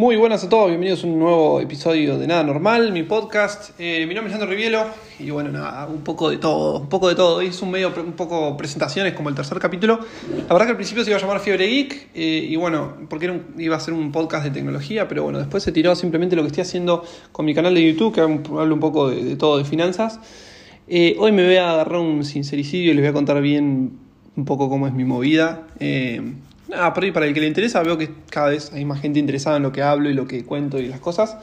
Muy buenas a todos, bienvenidos a un nuevo episodio de Nada Normal, mi podcast. Eh, mi nombre es Leandro Rivielo y bueno, nada, un poco de todo, un poco de todo. Es un medio, un poco presentaciones como el tercer capítulo. La verdad que al principio se iba a llamar Fiebre Geek eh, y bueno, porque iba a ser un podcast de tecnología, pero bueno, después se tiró simplemente lo que estoy haciendo con mi canal de YouTube, que hablo un poco de, todo, de finanzas. Eh, hoy me voy a agarrar un sincericidio y les voy a contar bien un poco cómo es mi movida. Nada, por ahí para el que le interesa, veo que cada vez hay más gente interesada en lo que hablo y lo que cuento y las cosas.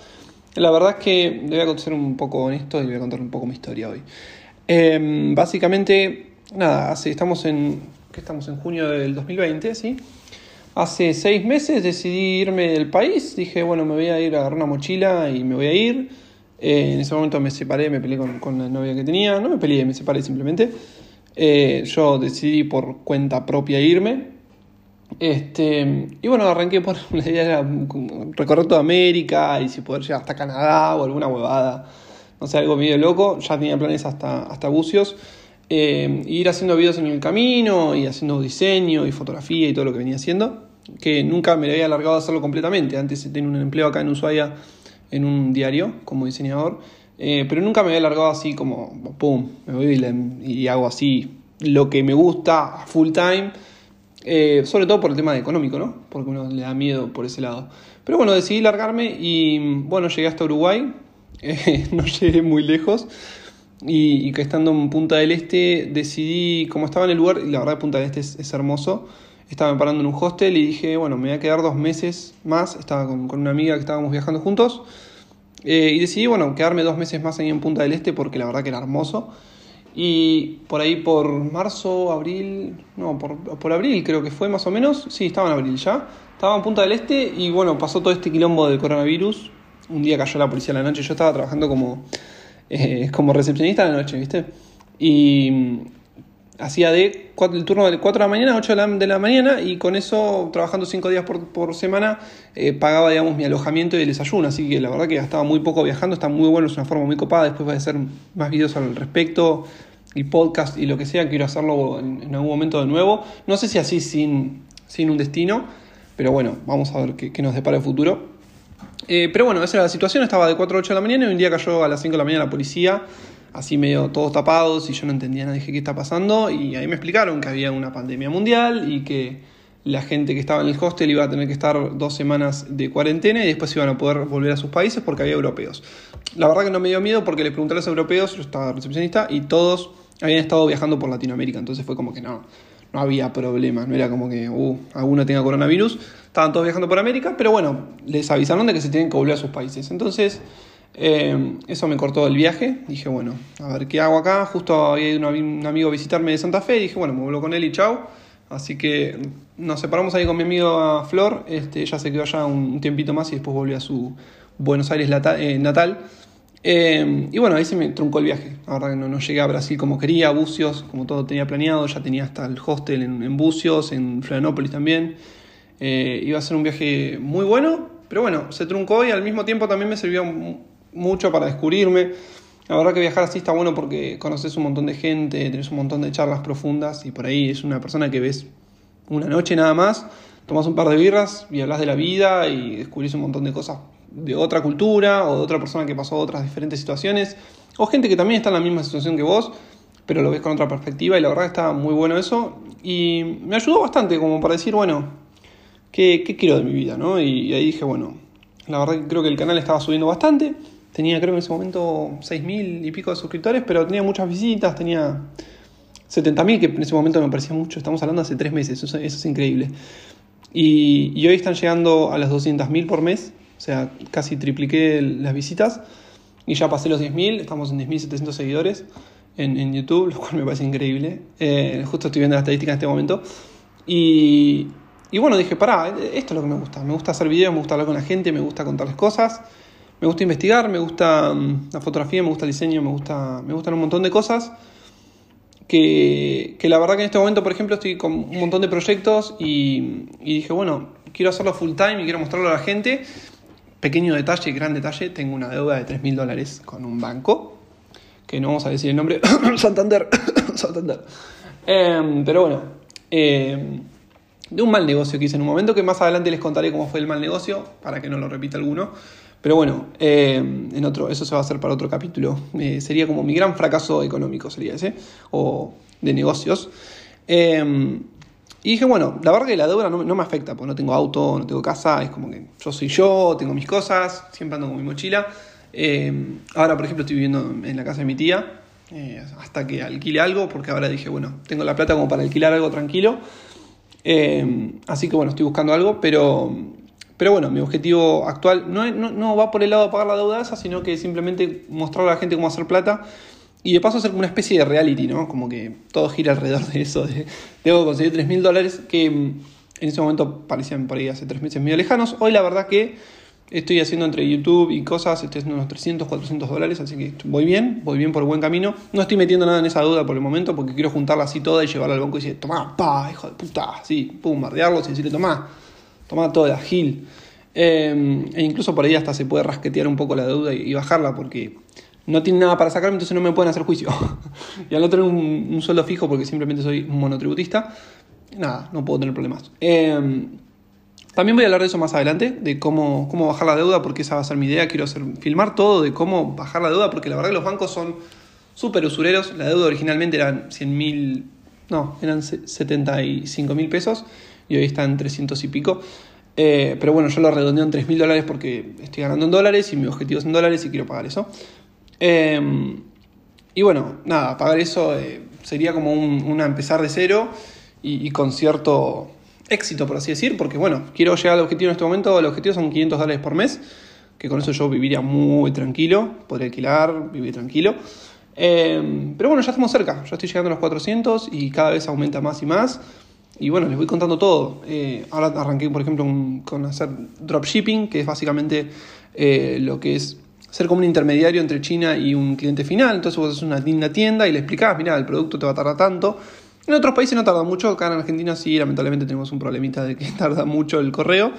La verdad es que le voy a ser un poco honesto y le voy a contar un poco mi historia hoy. Em, básicamente, nada, hace, estamos en, ¿qué estamos en junio del 2020, ¿sí? Hace seis meses decidí irme del país, dije, bueno, me voy a ir a agarrar una mochila y me voy a ir. Eh, en ese momento me separé, me peleé con, con, la novia que tenía, no me peleé, me separé simplemente. Eh, yo decidí por cuenta propia irme, este, y bueno, arranqué por la idea era recorrer toda América y si poder llegar hasta Canadá o alguna huevada, no sé, algo medio loco. Ya tenía planes hasta, hasta Bucios. Eh, ir haciendo videos en el camino y haciendo diseño y fotografía y todo lo que venía haciendo. Que nunca me había alargado a hacerlo completamente. Antes tenía un empleo acá en Ushuaia en un diario como diseñador. Eh, pero nunca me había alargado así como, pum, me voy y hago así lo que me gusta full time eh, sobre todo por el tema económico, ¿no? Porque uno le da miedo por ese lado. Pero bueno, decidí largarme y bueno, llegué hasta Uruguay, eh, no llegué muy lejos. Y, que estando en Punta del Este decidí, como estaba en el lugar, y la verdad Punta del Este es, hermoso, estaba parando en un hostel y dije, bueno, me voy a quedar dos meses más, estaba con, una amiga que estábamos viajando juntos, eh, y decidí, bueno, quedarme dos meses más ahí en Punta del Este porque la verdad que era hermoso. Y por ahí por marzo, abril, no, por, por, abril creo que fue más o menos, sí, estaba en abril ya, estaba en Punta del Este y bueno, pasó todo este quilombo del coronavirus. Un día cayó la policía a la noche, yo estaba trabajando como, eh, como recepcionista a la noche, ¿viste? Y mm, hacía de el turno de 4 de la mañana a 8 de la, mañana y con eso, trabajando 5 días por, por semana, eh, pagaba, digamos, mi alojamiento y el desayuno. Así que la verdad que gastaba muy poco viajando, está muy bueno, es una forma muy copada. Después voy a hacer más videos al respecto y podcast y lo que sea, quiero hacerlo en, algún momento de nuevo. No sé si así sin, sin un destino, pero bueno, vamos a ver qué, nos depara el futuro. Eh, pero bueno, esa era la situación, estaba de 4 a 8 de la mañana y un día cayó a las 5 de la mañana la policía, así medio todos tapados y yo no entendía nada, dije qué está pasando y ahí me explicaron que había una pandemia mundial y que la gente que estaba en el hostel iba a tener que estar dos semanas de cuarentena y después iban a poder volver a sus países porque había europeos. La verdad que no me dio miedo porque les pregunté a los europeos, yo estaba recepcionista, y todos habían estado viajando por Latinoamérica, entonces fue como que no, no había problema, no era como que uh, alguno tenga coronavirus, estaban todos viajando por América, pero bueno, les avisaron de que se tienen que volver a sus países. Entonces, eh, eso me cortó el viaje, dije, bueno, a ver qué hago acá, justo había un, amigo a visitarme de Santa Fe, y dije, bueno, me vuelvo con él y chao. Así que nos separamos ahí con mi amigo Flor, este, ella se quedó allá un tiempito más y después volvió a su Buenos Aires eh, natal. Eh, y bueno, ahí se me truncó el viaje. La verdad que no, no, llegué a Brasil como quería, Bucios, como todo tenía planeado. Ya tenía hasta el hostel en, Bucios, en Florianópolis también. Eh, iba a ser un viaje muy bueno, pero bueno, se truncó y al mismo tiempo también me sirvió mucho para descubrirme. La verdad que viajar así está bueno porque conoces un montón de gente, tenés un montón de charlas profundas y por ahí es una persona que ves una noche nada más, tomas un par de birras y hablas de la vida y descubrís un montón de cosas de otra cultura o de otra persona que pasó otras diferentes situaciones o gente que también está en la misma situación que vos, pero lo ves con otra perspectiva y la verdad está muy bueno eso y me ayudó bastante como para decir, bueno, ¿qué, qué quiero de mi vida? ¿no? Y, y ahí dije, bueno, la verdad que creo que el canal estaba subiendo bastante Tenía creo en ese momento 6.000 y pico de suscriptores, pero tenía muchas visitas, tenía 70.000, que en ese momento me parecía mucho. Estamos hablando hace tres meses, eso, es increíble. Y, hoy están llegando a las 200.000 por mes, o sea, casi tripliqué las visitas. Y ya pasé los 10.000, estamos en 10.700 seguidores en, YouTube, lo cual me parece increíble. Eh, justo estoy viendo la estadística en este momento. Y, y bueno, dije, pará, esto es lo que me gusta. Me gusta hacer videos, me gusta hablar con la gente, me gusta contarles cosas me gusta investigar, me gusta mm, la fotografía, me gusta el diseño, me, gusta, me gustan un montón de cosas. Que, que, la verdad que en este momento, por ejemplo, estoy con un montón de proyectos y, y dije, bueno, quiero hacerlo full time y quiero mostrarlo a la gente. Pequeño detalle, gran detalle, tengo una deuda de 3 mil dólares con un banco, que no vamos a decir el nombre, Santander, Santander. Em, pero bueno, em, de un mal negocio que hice en un momento, que más adelante les contaré cómo fue el mal negocio, para que no lo repita alguno. Pero bueno, eh, en otro, eso se va a hacer para otro capítulo. Eh, sería como mi gran fracaso económico, sería ese, o de negocios. Eh, y dije, bueno, la verdad que la deuda no, me afecta, porque no tengo auto, no tengo casa, es como que yo soy yo, tengo mis cosas, siempre ando con mi mochila. ahora, por ejemplo, estoy viviendo en la casa de mi tía, hasta que alquile algo, porque ahora dije, bueno, tengo la plata como para alquilar algo tranquilo. así que bueno, estoy buscando algo, pero pero bueno, mi objetivo actual no, no, va por el lado de pagar la deuda esa, sino que simplemente mostrar a la gente cómo hacer plata y de paso hacer como una especie de reality, ¿no? Como que todo gira alrededor de eso, de que conseguir 3 mil dólares, que mm, en ese momento parecían por ahí hace 3 meses medio lejanos. Hoy la verdad que estoy haciendo entre YouTube y cosas, estoy haciendo unos 300, 400 dólares, así que voy bien, voy bien por buen camino. No estoy metiendo nada en esa deuda por el momento porque quiero juntarla así toda y llevarla al banco y decir, toma, pa, hijo de puta, así, pum, bardearlos y decirle, toma todo de agil. Em, e incluso por ahí hasta se puede rasquetear un poco la deuda y, bajarla porque no tienen nada para sacarme, entonces no me pueden hacer juicio. y al no tener un, sueldo fijo porque simplemente soy monotributista, nada, no puedo tener problemas. Em, también voy a hablar de eso más adelante, de cómo, cómo bajar la deuda, porque esa va a ser mi idea. Quiero hacer, filmar todo de cómo bajar la deuda, porque la verdad que los bancos son súper usureros. La deuda originalmente eran 100 mil, no, eran 75 mil pesos y hoy está en 300 y pico. Eh, pero bueno, yo lo redondeo en 3 mil dólares porque estoy ganando en dólares y mi objetivo es en dólares y quiero pagar eso. Em, y bueno, nada, pagar eso eh, sería como un, empezar de cero y, con cierto éxito, por así decir, porque bueno, quiero llegar al objetivo en este momento, el objetivo son 500 dólares por mes, que con eso yo viviría muy tranquilo, podría alquilar, vivir tranquilo. Em, pero bueno, ya estamos cerca, ya estoy llegando a los 400 y cada vez aumenta más y más. Y bueno, les voy contando todo. Eh, ahora arranqué, por ejemplo, con hacer dropshipping, que es básicamente eh, lo que es ser como un intermediario entre China y un cliente final. Entonces vos haces una linda tienda y le explicás, mira, el producto te va a tardar tanto. En otros países no tarda mucho, acá en Argentina sí, lamentablemente tenemos un problemita de que tarda mucho el correo,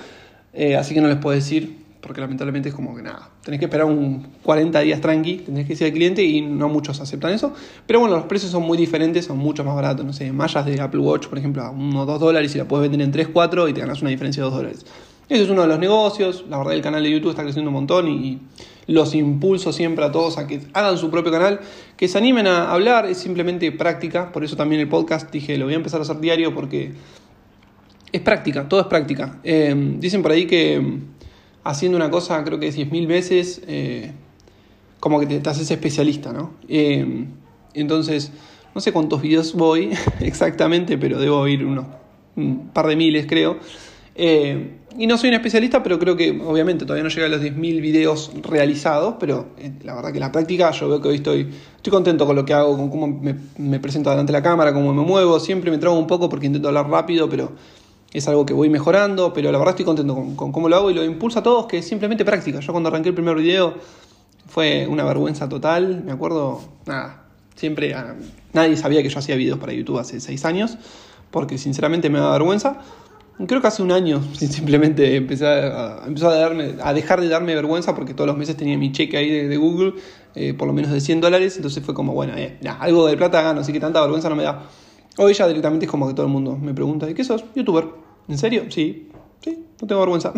eh, así que no les puedo decir porque lamentablemente es como que nada, tenés que esperar un 40 días tranqui, tenés que decir al cliente y no muchos aceptan eso. Pero bueno, los precios son muy diferentes, son mucho más baratos, no sé, mallas de Apple Watch, por ejemplo, a 1 o 2 dólares y la puedes vender en 3, 4 y te ganas una diferencia de 2 dólares. Eso es uno de los negocios, la verdad el canal de YouTube está creciendo un montón y, los impulso siempre a todos a que hagan su propio canal, que se animen a hablar, es simplemente práctica, por eso también el podcast dije, lo voy a empezar a hacer diario porque es práctica, todo es práctica. Eh, dicen por ahí que haciendo una cosa creo que 10.000 veces, eh, como que te, haces especialista, ¿no? Eh, entonces, no sé cuántos videos voy exactamente, pero debo ir unos un par de miles, creo. Eh, y no soy un especialista, pero creo que obviamente todavía no llega a los 10.000 videos realizados, pero la verdad que la práctica yo veo que hoy estoy, estoy contento con lo que hago, con cómo me, presento delante de la cámara, cómo me muevo, siempre me trago un poco porque intento hablar rápido, pero es algo que voy mejorando, pero la verdad estoy contento con, cómo lo hago y lo impulso a todos, que es simplemente práctica. Yo cuando arranqué el primer video fue una vergüenza total, me acuerdo, nada, siempre ah, nadie sabía que yo hacía videos para YouTube hace seis años, porque sinceramente me da vergüenza. Creo que hace un año simplemente empecé a, a, darme, a dejar de darme vergüenza porque todos los meses tenía mi cheque ahí de, Google, eh, por lo menos de 100 dólares, entonces fue como, bueno, eh, algo de plata gano, así que tanta vergüenza no me da. Hoy ya directamente es como que todo el mundo me pregunta, ¿de qué sos? ¿Youtuber? ¿En serio? Sí. Sí, no tengo vergüenza.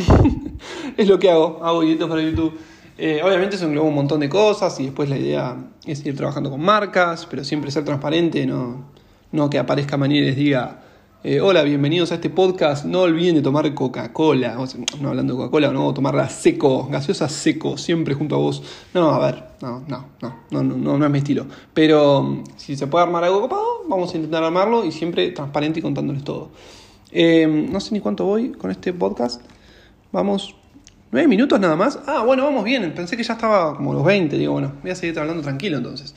es lo que hago, hago videos para YouTube. Eh, obviamente eso engloba un montón de cosas y después la idea es ir trabajando con marcas, pero siempre ser transparente, no, no que aparezca mañana y les diga, eh, hola, bienvenidos a este podcast. No olviden de tomar Coca-Cola. No hablando de Coca-Cola, no, tomarla seco, gaseosa seco, siempre junto a vos. No, a ver, no, no, no, no, no, no es mi estilo. Pero mm, si se puede armar algo copado, vamos a intentar armarlo y siempre transparente y contándoles todo. Eh, no sé ni cuánto voy con este podcast. Vamos, nueve minutos nada más. Ah, bueno, vamos bien. Pensé que ya estaba como los 20. Digo, bueno, voy a seguir hablando tranquilo entonces.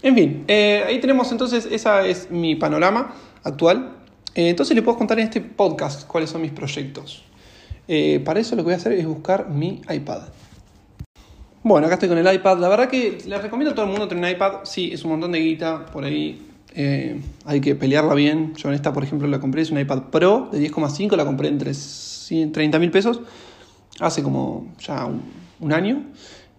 En fin, eh, ahí tenemos entonces, esa es mi panorama actual. Eh, entonces le puedo contar en este podcast cuáles son mis proyectos. Eh, para eso lo que voy a hacer es buscar mi iPad. Bueno, acá estoy con el iPad. La verdad que les recomiendo a todo el mundo tener un iPad. Sí, es un montón de guita por ahí. Eh, hay que pelearla bien. Yo en esta, por ejemplo, la compré. Es un iPad Pro de 10,5. La compré entre 30 mil pesos. Hace como ya un, año.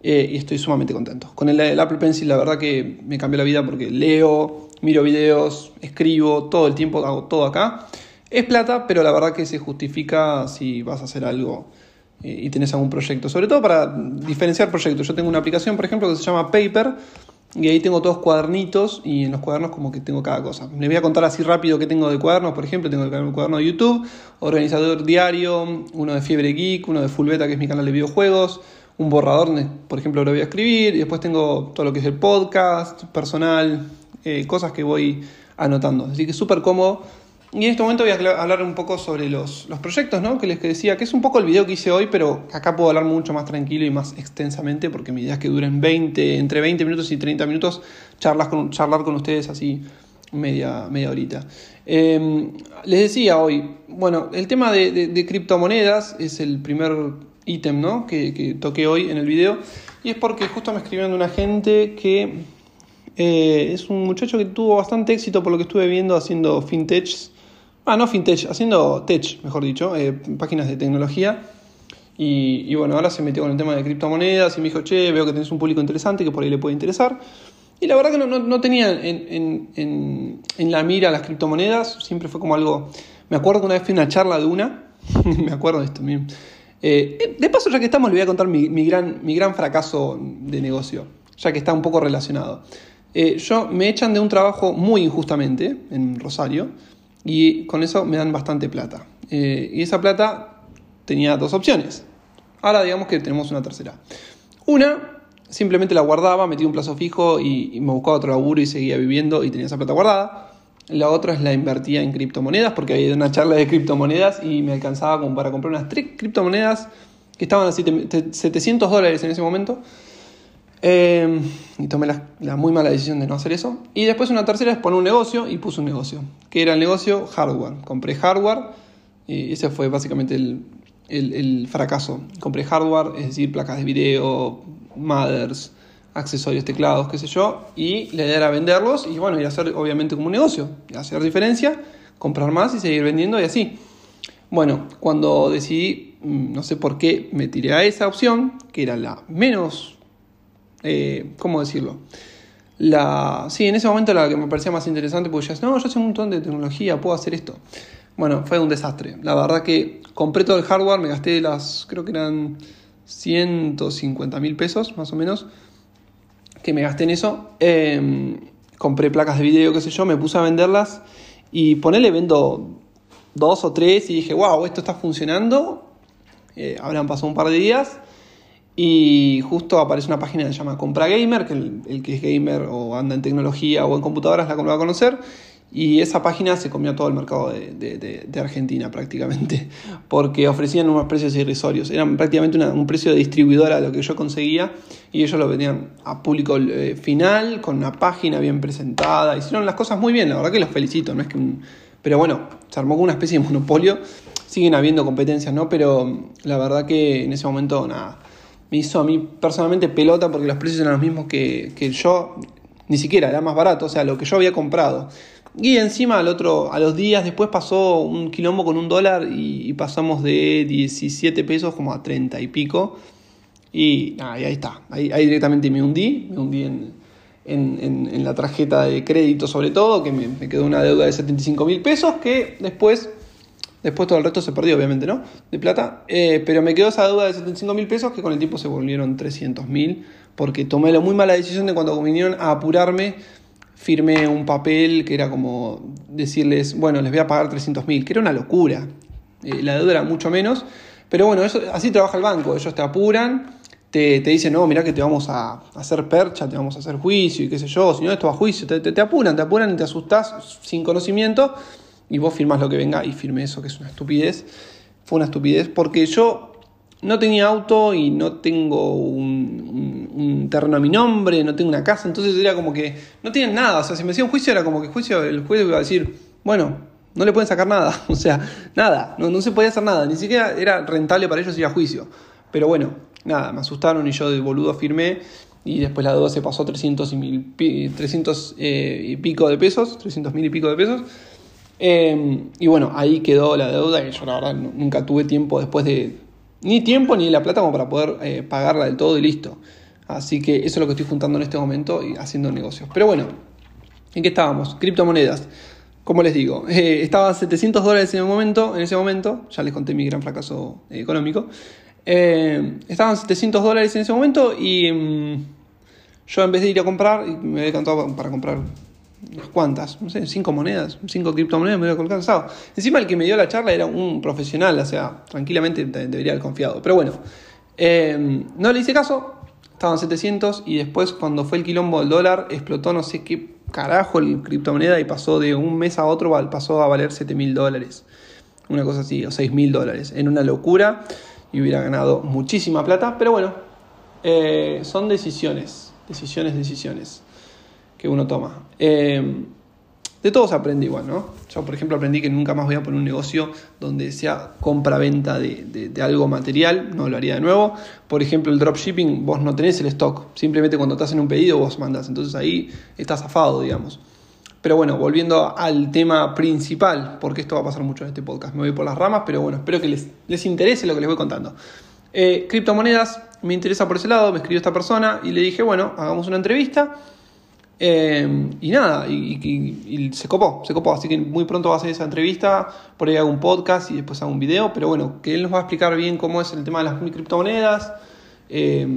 y estoy sumamente contento. Con el, Apple Pencil, la verdad que me cambió la vida porque leo, miro videos, escribo todo el tiempo, hago todo acá. Es plata, pero la verdad que se justifica si vas a hacer algo eh, y tenés algún proyecto. Sobre todo para diferenciar proyectos. Yo tengo una aplicación, por ejemplo, que se llama Paper. Y ahí tengo todos cuadernitos y en los cuadernos como que tengo cada cosa. Les voy a contar así rápido qué tengo de cuadernos. Por ejemplo, tengo el cuaderno de YouTube, organizador diario, uno de Fiebre Geek, uno de Full Beta, que es mi canal de videojuegos, un borrador, por ejemplo, lo voy a escribir. Y después tengo todo lo que es el podcast, personal, eh, cosas que voy anotando. Así que súper cómodo y en este momento voy a hablar un poco sobre los, proyectos, ¿no? Que les decía, que es un poco el video que hice hoy, pero acá puedo hablar mucho más tranquilo y más extensamente, porque mi idea es que duren 20, entre 20 minutos y 30 minutos, charlas charlar con ustedes así media, media horita. Em, les decía hoy, bueno, el tema de, criptomonedas es el primer ítem, ¿no? Que, que, toqué hoy en el video, y es porque justo me escribieron una gente que eh, es un muchacho que tuvo bastante éxito por lo que estuve viendo haciendo fintechs Ah, no fintech, haciendo tech, mejor dicho, eh, páginas de tecnología. Y, bueno, ahora se metió con el tema de criptomonedas y me dijo, che, veo que tenés un público interesante que por ahí le puede interesar. Y la verdad que no, tenía en, la mira las criptomonedas, siempre fue como algo... Me acuerdo que una vez fui una charla de una, me acuerdo de esto mismo. Eh, de paso, ya que estamos, le voy a contar mi, gran, mi gran fracaso de negocio, ya que está un poco relacionado. Eh, yo me echan de un trabajo muy injustamente en Rosario y con eso me dan bastante plata. Eh, y esa plata tenía dos opciones. Ahora digamos que tenemos una tercera. Una, simplemente la guardaba, metía un plazo fijo y, me buscaba otro laburo y seguía viviendo y tenía esa plata guardada. La otra es la invertía en criptomonedas porque había una charla de criptomonedas y me alcanzaba como para comprar unas tres criptomonedas que estaban a 700 dólares en ese momento. Em, y tomé la, muy mala decisión de no hacer eso. Y después una tercera es poner un negocio y puse un negocio, que era el negocio hardware. Compré hardware y ese fue básicamente el, fracaso. Compré hardware, es decir, placas de video, mothers, accesorios, teclados, qué sé yo, y la idea era venderlos y bueno, y hacer obviamente como un negocio, hacer diferencia, comprar más y seguir vendiendo y así. Bueno, cuando decidí, mm, no sé por qué, me tiré a esa opción, que era la menos eh, ¿cómo decirlo? La, sí, en ese momento la que me parecía más interesante, porque ya no, yo sé un montón de tecnología, puedo hacer esto. Bueno, fue un desastre. La verdad que compré todo el hardware, me gasté las, creo que eran 150 mil pesos, más o menos, que me gasté en eso. Em, compré placas de video, qué sé yo, me puse a venderlas y ponele, vendo dos o tres y dije, wow, esto está funcionando. Eh, habrán pasado un par de días y justo aparece una página que se llama Compra Gamer, que el, que es gamer o anda en tecnología o en computadoras la va a conocer. Y esa página se comió todo el mercado de, Argentina prácticamente, porque ofrecían unos precios irrisorios. Eran prácticamente un precio de distribuidora lo que yo conseguía y ellos lo vendían a público eh, final, con una página bien presentada. Hicieron las cosas muy bien, la verdad que los felicito. No es que Pero bueno, se armó con una especie de monopolio. Siguen habiendo competencias, ¿no? Pero la verdad que en ese momento nada me hizo a mí personalmente pelota porque los precios eran los mismos que, yo, ni siquiera, era más barato, o sea, lo que yo había comprado. Y encima al otro, a los días después pasó un quilombo con un dólar y, pasamos de 17 pesos como a 30 y pico. Y, ahí está, ahí, directamente me hundí, me hundí en, en, la tarjeta de crédito sobre todo, que me, me quedó una deuda de 75 mil pesos que después Después todo el resto se perdió, obviamente, ¿no? De plata. Eh, pero me quedó esa deuda de 75 mil pesos que con el tiempo se volvieron 300 mil. Porque tomé la muy mala decisión de cuando vinieron a apurarme, firmé un papel que era como decirles, bueno, les voy a pagar 300 mil, que era una locura. Eh, la deuda era mucho menos. Pero bueno, eso, así trabaja el banco. Ellos te apuran, te, te, dicen, no, mira que te vamos a hacer percha, te vamos a hacer juicio y qué sé yo, si no, esto va a juicio, te, te, te apuran, te apuran y te asustás sin conocimiento y vos firmás lo que venga y firmé eso, que es una estupidez. Fue una estupidez porque yo no tenía auto y no tengo un, terreno a mi nombre, no tengo una casa, entonces era como que no tienen nada. O sea, si me hacía un juicio era como que juicio, el juez iba a decir, bueno, no le pueden sacar nada, o sea, nada, no, no se podía hacer nada, ni siquiera era rentable para ellos ir a juicio. Pero bueno, nada, me asustaron y yo de boludo firmé y después la deuda se pasó a 300 y, mil, 300 eh, y pico de pesos, 300 mil y pico de pesos. Em, y bueno, ahí quedó la deuda y yo la verdad nunca tuve tiempo después de... Ni tiempo ni la plata como para poder eh, pagarla del todo y listo. Así que eso es lo que estoy juntando en este momento y haciendo negocios. Pero bueno, ¿en qué estábamos? Criptomonedas. como les digo, eh, estaba a 700 dólares en, el momento, en ese momento, ya les conté mi gran fracaso económico, eh, estaban 700 dólares en ese momento y mm, yo en vez de ir a comprar, me había cantado para comprar unas cuantas, no sé, cinco monedas, cinco criptomonedas me hubiera cansado. Encima el que me dio la charla era un profesional, o sea, tranquilamente debería haber confiado. Pero bueno, eh, no le hice caso, estaban 700 y después cuando fue el quilombo del dólar explotó no sé qué carajo el criptomoneda y pasó de un mes a otro, pasó a valer 7 mil dólares. Una cosa así, o 6 mil dólares. En una locura y hubiera ganado muchísima plata, pero bueno, eh, son decisiones, decisiones, decisiones que uno toma. Eh, de todo se aprende igual, ¿no? Yo, por ejemplo, aprendí que nunca más voy a poner un negocio donde sea compra-venta de, algo material, no lo haría de nuevo. Por ejemplo, el dropshipping, vos no tenés el stock, simplemente cuando te hacen un pedido vos mandas, entonces ahí estás zafado, digamos. Pero bueno, volviendo al tema principal, porque esto va a pasar mucho en este podcast, me voy por las ramas, pero bueno, espero que les, les interese lo que les voy contando. Eh, criptomonedas, me interesa por ese lado, me escribió esta persona y le dije, bueno, hagamos una entrevista eh, y nada, y, se copó, se copó. Así que muy pronto va a hacer esa entrevista, por ahí hago un podcast y después hago un video. Pero bueno, que él nos va a explicar bien cómo es el tema de las criptomonedas. Eh,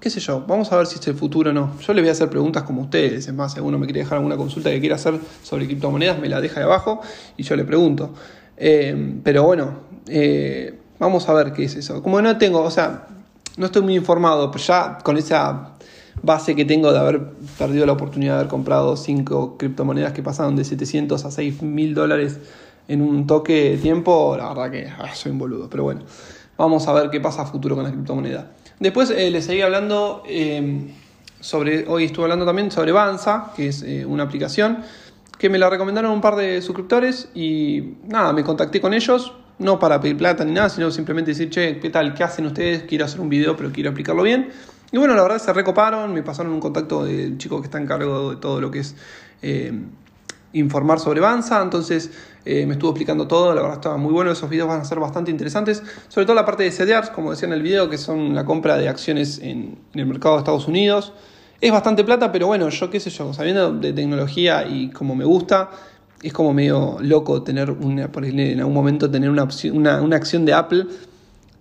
qué sé yo, vamos a ver si es el futuro o no. Yo le voy a hacer preguntas como ustedes. Es más, si alguno me quiere dejar alguna consulta que quiera hacer sobre criptomonedas, me la deja de abajo y yo le pregunto. Eh, pero bueno, vamos a ver qué es eso. Como no tengo, o sea, no estoy muy informado, pero ya con esa base que tengo de haber perdido la oportunidad de haber comprado cinco criptomonedas que pasaron de 700 a 6 mil dólares en un toque de tiempo, la verdad que ah, soy un boludo. Pero bueno, vamos a ver qué pasa a futuro con la criptomoneda. Después eh, les seguí hablando em, sobre, hoy estuve hablando también sobre Banza, que es eh, una aplicación que me la recomendaron un par de suscriptores y nada, me contacté con ellos, no para pedir plata ni nada, sino simplemente decir, che, ¿qué tal? ¿Qué hacen ustedes? Quiero hacer un video, pero quiero aplicarlo bien. Y bueno, la verdad se recoparon, me pasaron un contacto del chico que está en cargo de todo lo que es eh, informar sobre Banza, entonces eh, me estuvo explicando todo, la verdad estaba muy bueno, esos videos van a ser bastante interesantes, sobre todo la parte de CDRs, como decía en el video, que son la compra de acciones en, el mercado de Estados Unidos. Es bastante plata, pero bueno, yo qué sé yo, sabiendo de tecnología y como me gusta, es como medio loco tener una, por en algún momento tener una, una acción de Apple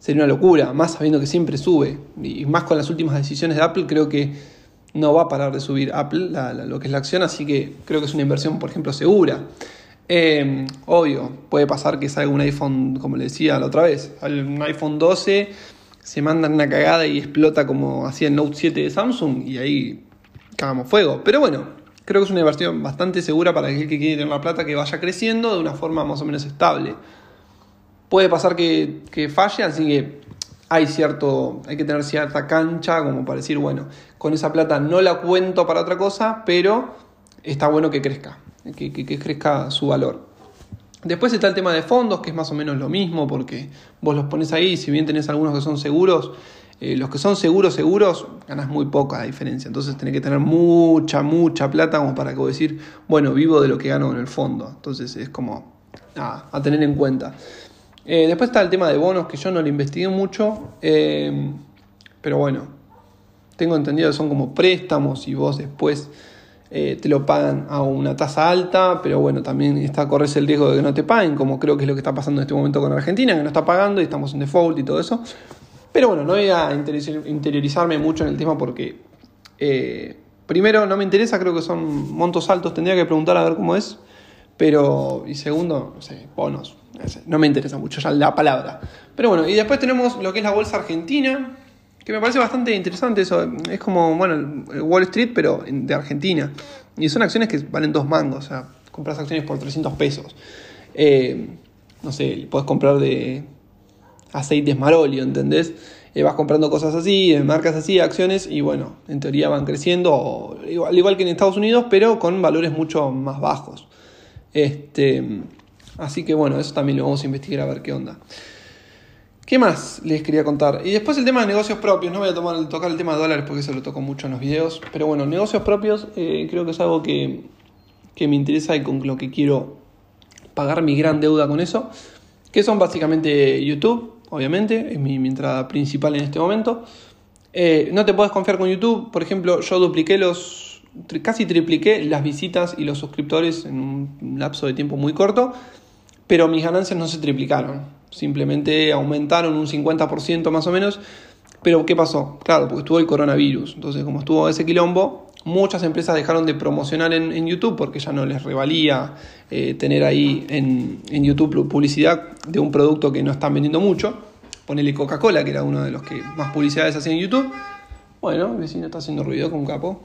sería una locura, más sabiendo que siempre sube. Y más con las últimas decisiones de Apple, creo que no va a parar de subir Apple lo que es la acción, así que creo que es una inversión, por ejemplo, segura. Em, obvio, puede pasar que salga un iPhone, como le decía la otra vez, un iPhone 12 se manda una cagada y explota como hacía el Note 7 de Samsung y ahí cagamos fuego. Pero bueno, creo que es una inversión bastante segura para aquel que quiere tener la plata que vaya creciendo de una forma más o menos estable. Puede pasar que, falle, así que hay cierto, hay que tener cierta cancha como para decir, bueno, con esa plata no la cuento para otra cosa, pero está bueno que crezca, que, crezca su valor. Después está el tema de fondos, que es más o menos lo mismo, porque vos los pones ahí, si bien tenés algunos que son seguros, eh, los que son seguros, seguros, ganas muy poca diferencia. Entonces tenés que tener mucha, mucha plata como para que decir, bueno, vivo de lo que gano en el fondo. Entonces es como a tener en cuenta. Eh, después está el tema de bonos, que yo no lo investigué mucho, eh, pero bueno, tengo entendido que son como préstamos y vos después eh, te lo pagan a una tasa alta, pero bueno, también está, corres el riesgo de que no te paguen, como creo que es lo que está pasando en este momento con Argentina, que no está pagando y estamos en default y todo eso. Pero bueno, no voy a interiorizarme mucho en el tema porque, primero, no me interesa, creo que son montos altos, tendría que preguntar a ver cómo es, pero, y segundo, no sé, bonos no me interesa mucho ya la palabra. Pero bueno, y después tenemos lo que es la bolsa argentina, que me parece bastante interesante eso. Es como, bueno, Wall Street, pero de Argentina. Y son acciones que valen dos mangos, o sea, compras acciones por 300 pesos. Eh, no sé, puedes comprar de aceites Marolio, ¿entendés? Eh, vas comprando cosas así, marcas así, acciones, y bueno, en teoría van creciendo, al igual que en Estados Unidos, pero con valores mucho más bajos. Este, Así que bueno, eso también lo vamos a investigar a ver qué onda. ¿Qué más les quería contar? Y después el tema de negocios propios. No voy a tomar, tocar el tema de dólares porque eso lo toco mucho en los videos. Pero bueno, negocios propios eh, creo que es algo que, me interesa y con lo que quiero pagar mi gran deuda con eso. Que son básicamente YouTube, obviamente. Es mi, entrada principal en este momento. Eh, no te puedes confiar con YouTube. Por ejemplo, yo dupliqué los casi tripliqué las visitas y los suscriptores en un lapso de tiempo muy corto, pero mis ganancias no se triplicaron, simplemente aumentaron un 50% más o menos. Pero ¿qué pasó? Claro, porque estuvo el coronavirus, entonces como estuvo ese quilombo, muchas empresas dejaron de promocionar en, YouTube porque ya no les revalía eh, tener ahí en, en, YouTube publicidad de un producto que no están vendiendo mucho. Ponele Coca-Cola, que era uno de los que más publicidades hacían en YouTube. Bueno, el vecino está haciendo ruido con un capo,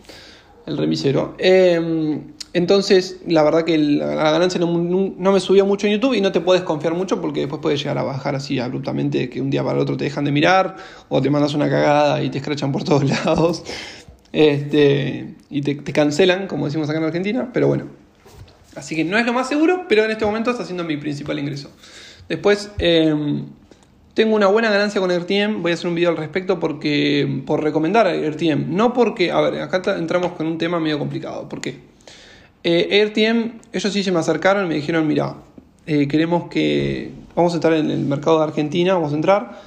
el remisero. Em, entonces, la verdad que la, ganancia no, me subía mucho en YouTube y no te puedes confiar mucho porque después puede llegar a bajar así abruptamente que un día para el otro te dejan de mirar o te mandas una cagada y te escrachan por todos lados este, y te, cancelan, como decimos acá en Argentina, pero bueno. Así que no es lo más seguro, pero en este momento está siendo mi principal ingreso. Después, em, tengo una buena ganancia con AirTM, voy a hacer un video al respecto porque por recomendar a AirTM, no porque, a ver, acá entramos con un tema medio complicado, ¿por qué? Eh, AirTM, ellos sí se me acercaron y me dijeron, mira, eh, queremos que, vamos a entrar en el mercado de Argentina, vamos a entrar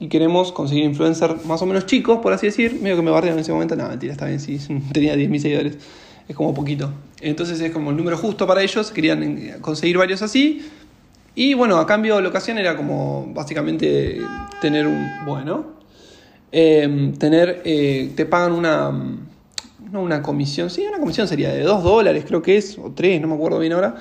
y queremos conseguir influencers más o menos chicos, por así decir, medio que me bardean en ese momento, no, mentira, está bien, sí, tenía 10.000 seguidores, es como poquito. Entonces es como el número justo para ellos, querían eh, conseguir varios así y bueno, a cambio de locación era como básicamente tener un. Bueno. Em, tener. Eh, te pagan una. No una comisión, sí, una comisión sería de 2 dólares, creo que es, o 3, no me acuerdo bien ahora.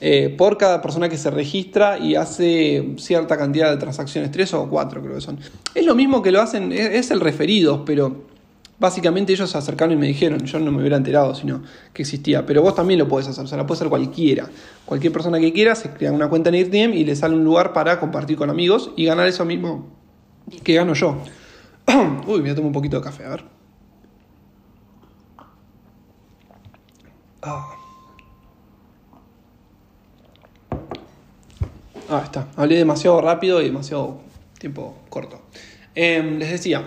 Eh, por cada persona que se registra y hace cierta cantidad de transacciones, 3 o 4 creo que son. Es lo mismo que lo hacen, es el referido, pero Básicamente ellos se acercaron y me dijeron, yo no me hubiera enterado, sino que existía, pero vos también lo podés hacer, o sea, lo puede hacer cualquiera. Cualquier persona que quiera se crea una cuenta en AirTM y le sale un lugar para compartir con amigos y ganar eso mismo que gano yo. Uy, me tomar un poquito de café, a ver. Ah. está. Hablé demasiado rápido y demasiado tiempo corto. Em, les decía,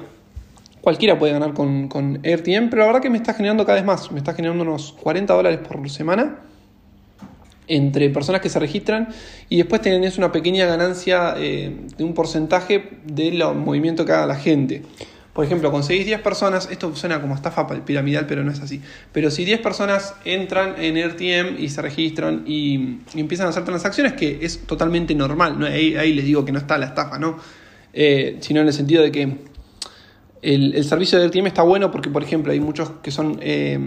Cualquiera puede ganar con, con AirTM, pero la verdad que me está generando cada vez más. Me está generando unos 40 dólares por semana entre personas que se registran y después tenés una pequeña ganancia eh, de un porcentaje del movimiento que haga la gente. Por ejemplo, conseguís 10 personas, esto suena como estafa piramidal, pero no es así. Pero si 10 personas entran en RTM y se registran y, empiezan a hacer transacciones, que es totalmente normal, ¿no? ahí, les digo que no está la estafa, ¿no? Eh, sino en el sentido de que el, servicio de RTM está bueno porque, por ejemplo, hay muchos que son... Eh,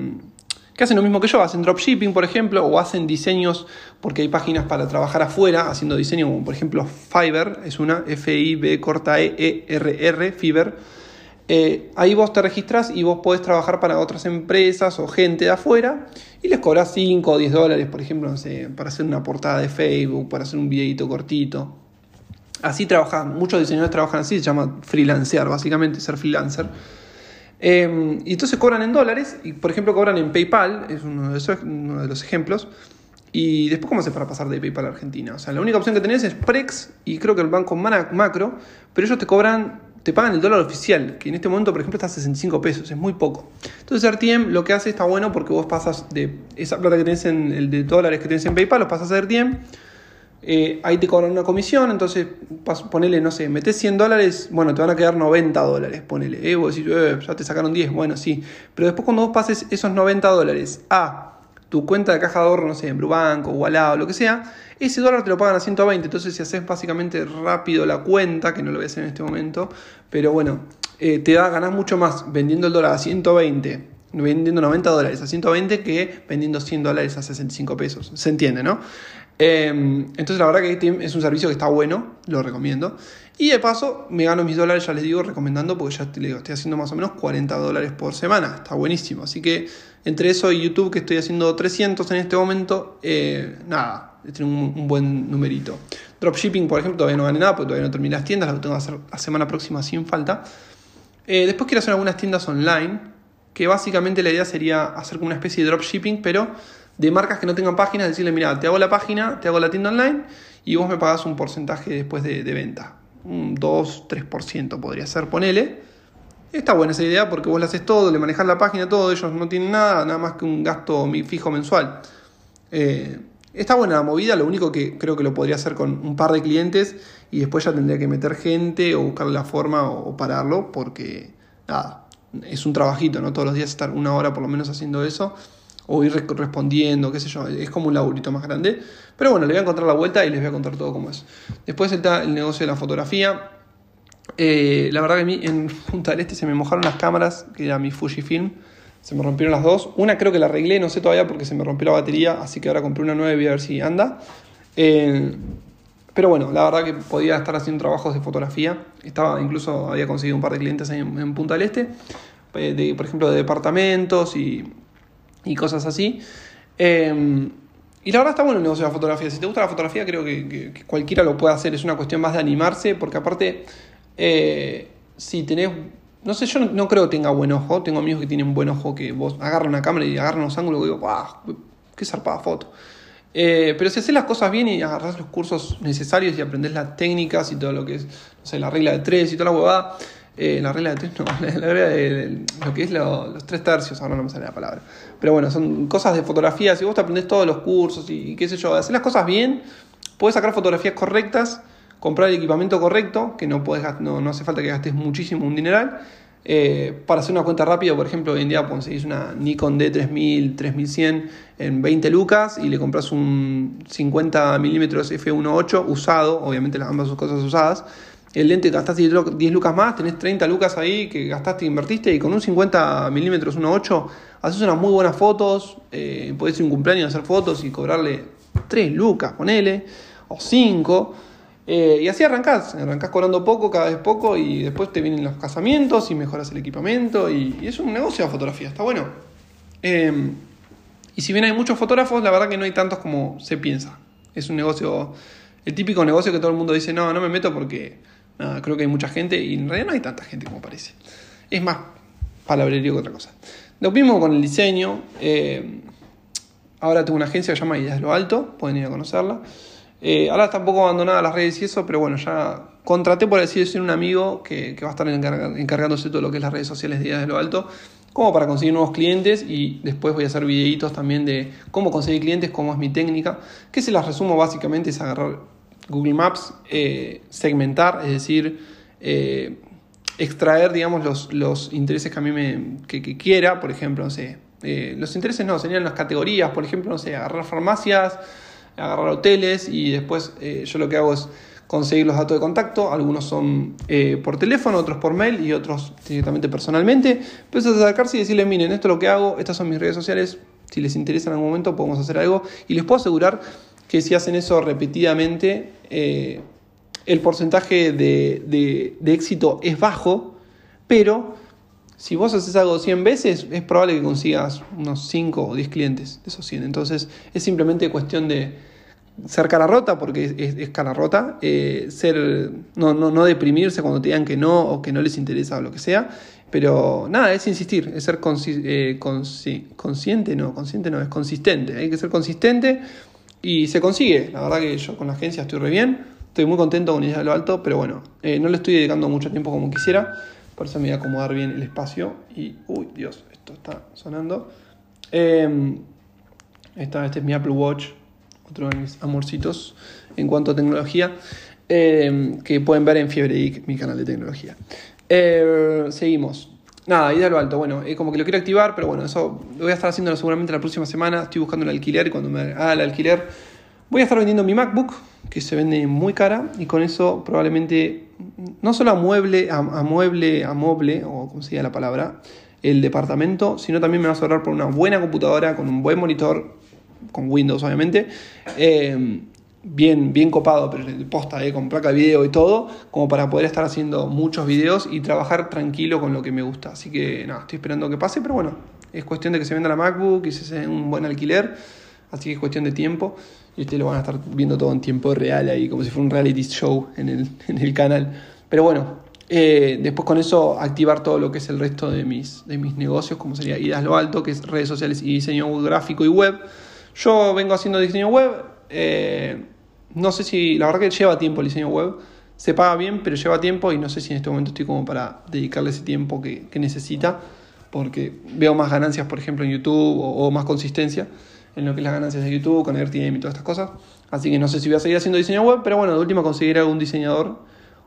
que hacen lo mismo que yo, hacen dropshipping, por ejemplo, o hacen diseños, porque hay páginas para trabajar afuera, haciendo diseño, como por ejemplo Fiverr, es una F-I-B corta E-E-R-R, Fiverr. Eh, ahí vos te registras y vos podés trabajar para otras empresas o gente de afuera y les cobras 5 o 10 dólares, por ejemplo, no sé, para hacer una portada de Facebook, para hacer un videito cortito. Así trabajan, muchos diseñadores trabajan así, se llama freelancear, básicamente ser freelancer. Em, y entonces cobran en dólares, y por ejemplo cobran en PayPal, es uno de, esos, uno de los ejemplos. Y después, ¿cómo se para pasar de PayPal a Argentina? O sea, la única opción que tenés es Prex y creo que el banco Macro, pero ellos te cobran, te pagan el dólar oficial, que en este momento, por ejemplo, está a 65 pesos, es muy poco. Entonces, RTM lo que hace está bueno porque vos pasas de esa plata que tenés en el de dólares que tenés en PayPal, los pasas a RTM eh, ahí te cobran una comisión, entonces ponele, no sé, metes 100 dólares, bueno, te van a quedar 90 dólares, ponele. Eh, vos decís, eh, ya te sacaron 10, bueno, sí. Pero después cuando vos pases esos 90 dólares a tu cuenta de caja de ahorro, no sé, en Brubanco, Wallah o lo que sea, ese dólar te lo pagan a 120. Entonces, si haces básicamente rápido la cuenta, que no lo voy a hacer en este momento, pero bueno, eh, te da, ganás mucho más vendiendo el dólar a 120 vendiendo 90 dólares a 120 que vendiendo 100 dólares a 65 pesos. Se entiende, ¿no? Em, entonces la verdad que es un servicio que está bueno, lo recomiendo. Y de paso me gano mis dólares, ya les digo, recomendando, porque ya estoy haciendo más o menos 40 dólares por semana, está buenísimo. Así que entre eso y YouTube, que estoy haciendo 300 en este momento, eh, nada, tiene un, buen numerito. Dropshipping, por ejemplo, todavía no gané nada, porque todavía no terminé las tiendas, las tengo que hacer la semana próxima sin falta. Eh, después quiero hacer algunas tiendas online, que básicamente la idea sería hacer como una especie de dropshipping, pero de marcas que no tengan páginas, decirle, mira, te hago la página, te hago la tienda online y vos me pagás un porcentaje después de, venta. Un 2, 3% podría ser, ponele. Está buena esa idea porque vos le haces todo, le manejas la página, todo, ellos no tienen nada, nada más que un gasto fijo mensual. Eh, está buena la movida, lo único que creo que lo podría hacer con un par de clientes y después ya tendría que meter gente o buscar la forma o pararlo porque, nada, es un trabajito, ¿no? Todos los días estar una hora por lo menos haciendo eso, o ir respondiendo, qué sé yo, es como un laburito más grande. Pero bueno, le voy a encontrar la vuelta y les voy a contar todo cómo es. Después está el negocio de la fotografía. Eh, la verdad que a mí en Punta del Este se me mojaron las cámaras, que era mi Fujifilm. Se me rompieron las dos. Una creo que la arreglé, no sé todavía porque se me rompió la batería, así que ahora compré una nueva y voy a ver si anda. Eh, pero bueno, la verdad que podía estar haciendo trabajos de fotografía. Estaba, incluso había conseguido un par de clientes ahí en, Punta del Este, eh, de, por ejemplo, de departamentos y, y cosas así. Eh, y la verdad está bueno el negocio de la fotografía. Si te gusta la fotografía, creo que, cualquiera lo puede hacer. Es una cuestión más de animarse, porque aparte, eh, si tenés. No sé, yo no, creo que tenga buen ojo. Tengo amigos que tienen buen ojo que vos agarran una cámara y agarran los ángulos y digo, ¡guau! ¡Qué zarpada foto! Eh, pero si haces las cosas bien y agarras los cursos necesarios y aprendes las técnicas y todo lo que es, no sé, la regla de tres y toda la huevada, eh, la regla de tres, no, la regla de, lo que es los tres tercios, ahora no me sale la palabra. Pero bueno, son cosas de fotografía, si vos te aprendés todos los cursos y, qué sé yo, hacer las cosas bien, puedes sacar fotografías correctas, comprar el equipamiento correcto, que no, puedes, no, no hace falta que gastes muchísimo un dineral. Eh, para hacer una cuenta rápida, por ejemplo, hoy en día conseguís una Nikon D3000, 3100 en 20 lucas y le compras un 50 milímetros f1.8 usado, obviamente las ambas cosas usadas. El lente gastaste 10 lucas más, tenés 30 lucas ahí que gastaste e invertiste y con un 50 milímetros 1.8 haces unas muy buenas fotos, eh, podés ir a un cumpleaños hacer fotos y cobrarle 3 lucas, ponele, o 5. Eh, y así arrancás, arrancás cobrando poco, cada vez poco, y después te vienen los casamientos y mejoras el equipamiento, y, es un negocio de fotografía, está bueno. Em, y si bien hay muchos fotógrafos, la verdad que no hay tantos como se piensa. Es un negocio, el típico negocio que todo el mundo dice, no, no me meto porque creo que hay mucha gente, y en realidad no hay tanta gente como parece. Es más palabrerío que otra cosa. Lo mismo con el diseño. Em, ahora tengo una agencia que se llama Ideas Lo Alto, pueden ir a conocerla. Eh, ahora está un abandonada las redes y eso, pero bueno, ya contraté por decir decir un amigo que, va a estar encargándose de todo lo que es las redes sociales de Ideas de lo Alto, como para conseguir nuevos clientes y después voy a hacer videitos también de cómo conseguir clientes, cómo es mi técnica, que se las resumo básicamente es agarrar Google Maps, eh, segmentar, es decir, eh, extraer, digamos, los, los, intereses que a mí me que, quiera, por ejemplo, no sé, los intereses no, serían las categorías, por ejemplo, no sé, agarrar farmacias, agarrar hoteles y después eh, yo lo que hago es conseguir los datos de contacto. Algunos son eh, por teléfono, otros por mail y otros directamente personalmente. Pero es acercarse y decirles, miren, esto es lo que hago, estas son mis redes sociales. Si les interesa en algún momento podemos hacer algo. Y les puedo asegurar que si hacen eso repetidamente, eh, el porcentaje de, de éxito es bajo, pero si vos haces algo 100 veces, es probable que consigas unos 5 o 10 clientes de esos 100. Entonces, es simplemente cuestión de ser cara rota, porque es, cara rota, eh, ser, no, no, no, deprimirse cuando te digan que no o que no les interesa o lo que sea. Pero nada, es insistir, es ser eh, consciente, no, consciente no, es consistente. Hay que ser consistente y se consigue. La verdad que yo con la agencia estoy re bien, estoy muy contento con ella de lo alto, pero bueno, eh, no le estoy dedicando mucho tiempo como quisiera. Por eso me voy a acomodar bien el espacio. Y, uy, Dios, esto está sonando. Eh, esta, este es mi Apple Watch, otro de mis amorcitos en cuanto a tecnología, em, que pueden ver en Fiebre mi canal de tecnología. Eh, seguimos. Nada, idea lo alto. Bueno, es como que lo quiero activar, pero bueno, eso lo voy a estar haciendo seguramente la próxima semana. Estoy buscando el alquiler y cuando me haga el alquiler voy a estar vendiendo mi MacBook, que se vende muy cara, y con eso probablemente no solo amueble, amueble, amoble, o como se diga la palabra, el departamento, sino también me va a sobrar por una buena computadora, con un buen monitor, con Windows obviamente, eh, bien, bien copado, pero posta, eh, con placa de video y todo, como para poder estar haciendo muchos videos y trabajar tranquilo con lo que me gusta. Así que nada, estoy esperando que pase, pero bueno, es cuestión de que se venda la MacBook y se haga un buen alquiler, así que es cuestión de tiempo. Y ustedes lo van a estar viendo todo en tiempo real ahí, como si fuera un reality show en el, en el canal. Pero bueno, eh, después con eso activar todo lo que es el resto de mis, de mis negocios, como sería Idas Lo Alto, que es redes sociales y diseño gráfico y web. Yo vengo haciendo diseño web. Eh, no sé si, la verdad que lleva tiempo el diseño web. Se paga bien, pero lleva tiempo y no sé si en este momento estoy como para dedicarle ese tiempo que, necesita, porque veo más ganancias, por ejemplo, en YouTube o, más consistencia en lo que es las ganancias de YouTube, con AirTM y todas estas cosas. Así que no sé si voy a seguir haciendo diseño web, pero bueno, de última conseguir algún diseñador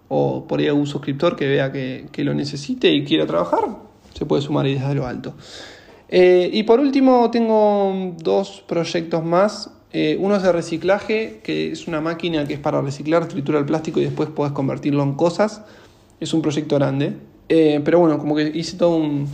o por ahí algún suscriptor que vea que, lo necesite y quiera trabajar, se puede sumar ideas de lo alto. Eh, y por último tengo dos proyectos más. Eh, uno es de reciclaje, que es una máquina que es para reciclar, tritura el plástico y después puedes convertirlo en cosas. Es un proyecto grande. Eh, pero bueno, como que hice todo un,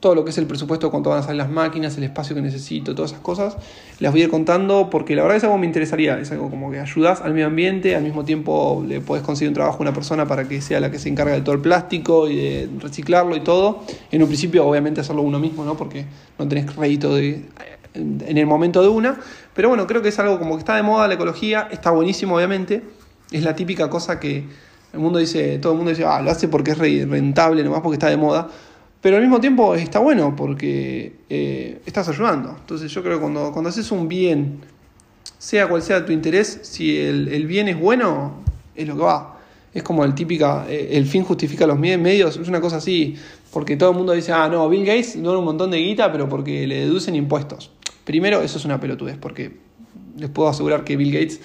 todo lo que es el presupuesto, cuánto van a salir las máquinas, el espacio que necesito, todas esas cosas, las voy a ir contando porque la verdad es algo que me interesaría, es algo como que ayudas al medio ambiente, al mismo tiempo le puedes conseguir un trabajo a una persona para que sea la que se encarga de todo el plástico y de reciclarlo y todo. En un principio obviamente hacerlo uno mismo, ¿no? Porque no tenés crédito de, en el momento de una, pero bueno, creo que es algo como que está de moda la ecología, está buenísimo obviamente, es la típica cosa que el mundo dice, todo el mundo dice, ah, lo hace porque es rentable, nomás porque está de moda. Pero al mismo tiempo está bueno porque eh, estás ayudando. Entonces yo creo que cuando, cuando haces un bien, sea cual sea tu interés, si el, bien es bueno, es lo que va. Es como el típica, eh, el fin justifica los medios, es una cosa así, porque todo el mundo dice, ah, no, Bill Gates dona un montón de guita, pero porque le deducen impuestos. Primero, eso es una pelotudez, porque les puedo asegurar que Bill Gates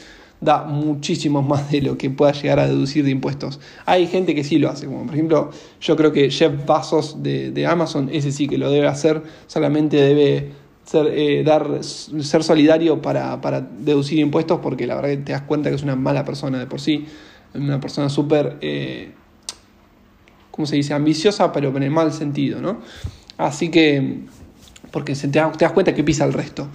da muchísimo más de lo que pueda llegar a deducir de impuestos. Hay gente que sí lo hace, como por ejemplo, yo creo que Jeff Bezos de, Amazon, ese sí que lo debe hacer, solamente debe ser, eh, dar, ser solidario para, deducir impuestos, porque la verdad que te das cuenta que es una mala persona de por sí, una persona súper, eh, ¿cómo se dice?, ambiciosa, pero en el mal sentido, ¿no? Así que, porque te, te das cuenta que pisa el resto.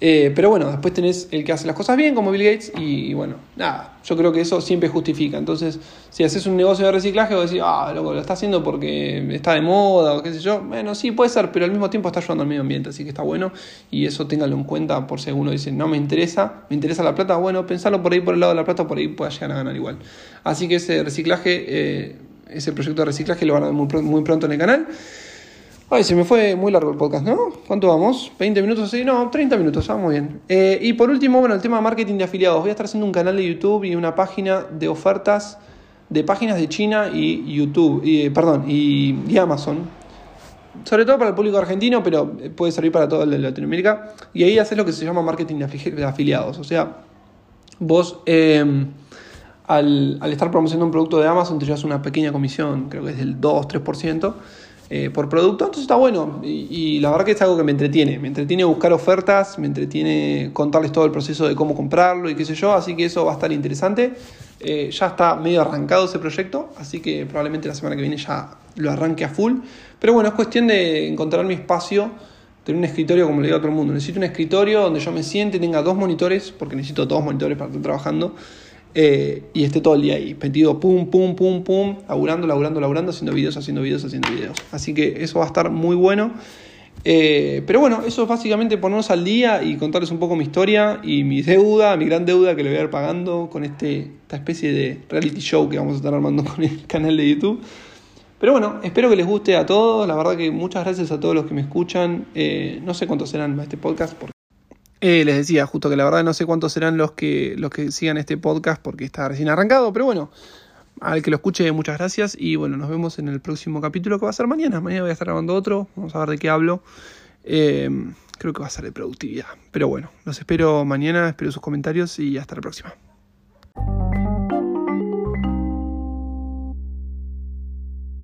Eh, pero bueno, después tenés el que hace las cosas bien, como Bill Gates, y, bueno, nada, yo creo que eso siempre justifica. Entonces, si haces un negocio de reciclaje, vos decís, ah, loco, lo está haciendo porque está de moda o qué sé yo. Bueno, sí, puede ser, pero al mismo tiempo está ayudando al medio ambiente, así que está bueno, y eso téngalo en cuenta por si uno dice, no me interesa, me interesa la plata, bueno, pensarlo por ahí por el lado de la plata, por ahí pueda llegar a ganar igual. Así que ese reciclaje, eh, ese proyecto de reciclaje lo van a ver muy, muy pronto en el canal. Ay, se me fue muy largo el podcast, ¿no? ¿Cuánto vamos? ¿20 minutos así? No, 30 minutos, vamos bien. Eh, y por último, bueno, el tema de marketing de afiliados. Voy a estar haciendo un canal de YouTube y una página de ofertas de páginas de China y YouTube, y, perdón, y, Amazon. Sobre todo para el público argentino, pero puede servir para todo el de Latinoamérica. Y ahí haces lo que se llama marketing de afiliados. O sea, vos em, al, al estar promocionando un producto de Amazon te llevas una pequeña comisión, creo que es del 2-3%. Eh, por producto, entonces está bueno. Y, la verdad que es algo que me entretiene. Me entretiene buscar ofertas, me entretiene contarles todo el proceso de cómo comprarlo y qué sé yo, así que eso va a estar interesante. Eh, ya está medio arrancado ese proyecto, así que probablemente la semana que viene ya lo arranque a full. Pero bueno, es cuestión de encontrar mi espacio, tener un escritorio como le digo a todo el mundo. Necesito un escritorio donde yo me siente, tenga dos monitores, porque necesito dos monitores para estar trabajando. Eh, y esté todo el día ahí, metido pum, pum, pum, pum, laburando, laburando, laburando, haciendo videos, haciendo videos, haciendo videos. Así que eso va a estar muy bueno. Eh, pero bueno, eso es básicamente ponernos al día y contarles un poco mi historia y mi deuda, mi gran deuda que le voy a ir pagando con este, esta especie de reality show que vamos a estar armando con el canal de YouTube. Pero bueno, espero que les guste a todos. La verdad que muchas gracias a todos los que me escuchan. Eh, no sé cuántos serán este podcast porque eh, les decía justo que la verdad no sé cuántos serán los que, los que sigan este podcast porque está recién arrancado, pero bueno, al que lo escuche muchas gracias y bueno, nos vemos en el próximo capítulo que va a ser mañana. Mañana voy a estar grabando otro, vamos a ver de qué hablo. Eh, creo que va a ser de productividad, pero bueno, los espero mañana, espero sus comentarios y hasta la próxima.